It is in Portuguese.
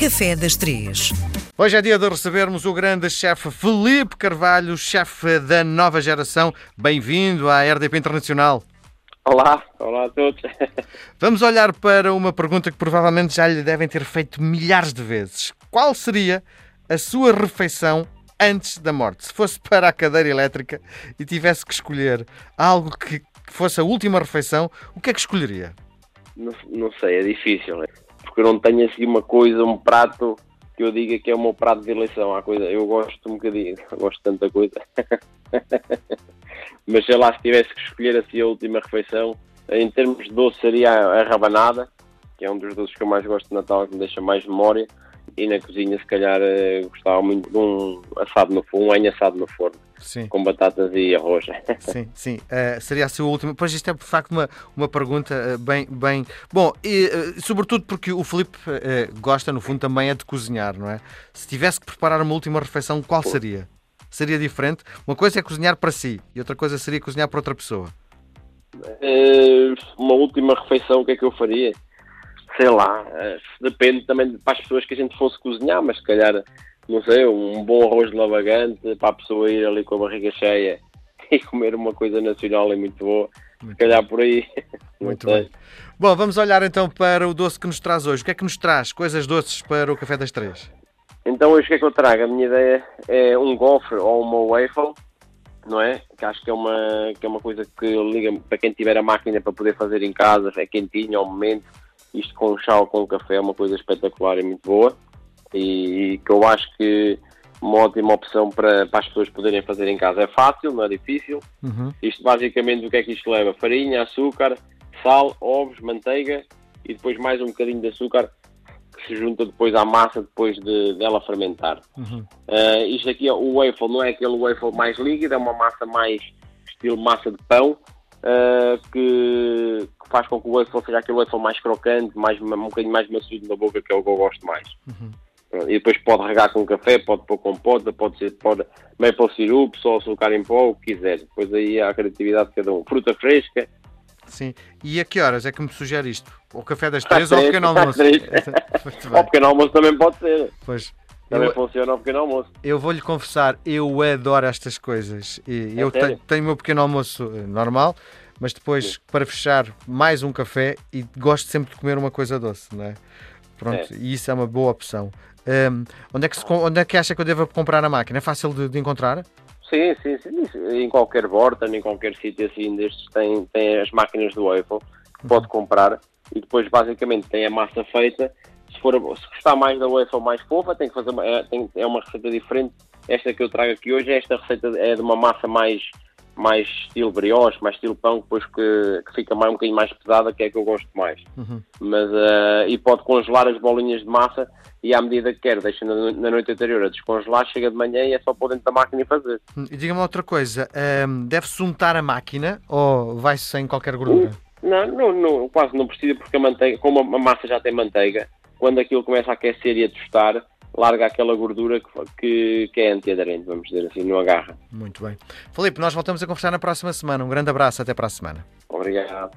Café das Três. Hoje é dia de recebermos o grande chefe Felipe Carvalho, chefe da nova geração. Bem-vindo à RDP Internacional. Olá, olá a todos. Vamos olhar para uma pergunta que provavelmente já lhe devem ter feito milhares de vezes. Qual seria a sua refeição antes da morte? Se fosse para a cadeira elétrica e tivesse que escolher algo que fosse a última refeição, o que é que escolheria? Não, não sei, é difícil, né? Porque eu não tenho assim uma coisa, um prato que eu diga que é o meu prato de eleição. Há coisa, eu gosto um bocadinho, gosto de tanta coisa. Mas sei lá, se tivesse que escolher assim a última refeição, em termos de doce seria a rabanada, que é um dos doces que eu mais gosto de Natal, que me deixa mais memória. E na cozinha, se calhar, eh, gostava muito de um assado no forno, um assado no forno. Sim. Com batatas e arroz. Sim, sim. Uh, seria a sua última. Pois isto é de facto uma, uma pergunta uh, bem, bem. Bom, e uh, sobretudo porque o Filipe gosta, no fundo, também é de cozinhar, não é? Se tivesse que preparar uma última refeição, qual seria? Seria diferente? Uma coisa é cozinhar para si e outra coisa seria cozinhar para outra pessoa. uma última refeição, o que é que eu faria? Sei lá, depende também para as pessoas que a gente fosse cozinhar, mas se calhar não sei, um bom arroz de lavagante para a pessoa ir ali com a barriga cheia e comer uma coisa nacional e muito boa. Muito se calhar por aí. Muito bem. Bom, vamos olhar então para o doce que nos traz hoje. O que é que nos traz? Coisas doces para o Café das Três? Então hoje o que é que eu trago? A minha ideia é um gofre ou uma waffle, não é? Que acho que é uma, que é uma coisa que liga para quem tiver a máquina para poder fazer em casa, é quentinho ao momento. Isto com chá ou com café é uma coisa espetacular e muito boa e, que eu acho que uma ótima opção para, para as pessoas poderem fazer em casa. É fácil, não é difícil. Uhum. Isto basicamente o que é que isto leva? Farinha, açúcar, sal, ovos, manteiga e depois mais um bocadinho de açúcar que se junta depois à massa depois de dela fermentar. Uhum. Uh, isto aqui, o waffle, não é aquele waffle mais líquido, é uma massa mais estilo massa de pão, uh, que, que, faz com que o waffle seja aquele waffle mais crocante, mais, um bocadinho mais macio na boca, que é o que eu gosto mais. Uhum. E depois pode regar com café, pode pôr compota, pode ser pode, maple syrup, só açúcar em pó, o que quiser. Depois aí há a criatividade de cada um. Fruta fresca. Sim. E a que horas é que me sugere isto? O café das três ou o pequeno almoço? o pequeno almoço também pode ser. Pois. Também eu, funciona o pequeno almoço. Eu vou-lhe confessar, eu adoro estas coisas. E é eu tenho, tenho o meu pequeno almoço eh, normal, mas depois, Sim. para fechar, mais um café e gosto sempre de comer uma coisa doce, não é? Pronto, e isso é uma boa opção. Um, onde, é que se, onde é que acha que eu devo comprar a máquina? É fácil de, de encontrar? Sim, sim, sim, Em qualquer borda, em qualquer sítio assim destes, tem, tem as máquinas do Apple que pode uhum. comprar e depois basicamente tem a massa feita. Se, for, se gostar mais da waffle mais fofa, tem que fazer uma, é, tem, é uma receita diferente. Esta que eu trago aqui hoje, esta receita é de uma massa mais mais estilo brioche, mais estilo pão, depois que, que fica mais, um bocadinho mais pesada, que é que eu gosto mais. Uhum. Mas, uh, e pode congelar as bolinhas de massa e à medida que quer, deixa na, na, noite anterior a descongelar, chega de manhã e é só pôr dentro da máquina e fazer. Hum, e diga-me outra coisa, um, ehm, deve-se untar a máquina ou vai-se sem qualquer gordura? Não, não, não, quase não precisa porque a manteiga, como a massa já tem manteiga, quando aquilo começa a aquecer e a tostar, larga aquela gordura que, que, que é antiaderente, vamos dizer assim, não agarra. Muito bem. Felipe, nós voltamos a conversar na próxima semana. Um grande abraço, até para a semana. Obrigado.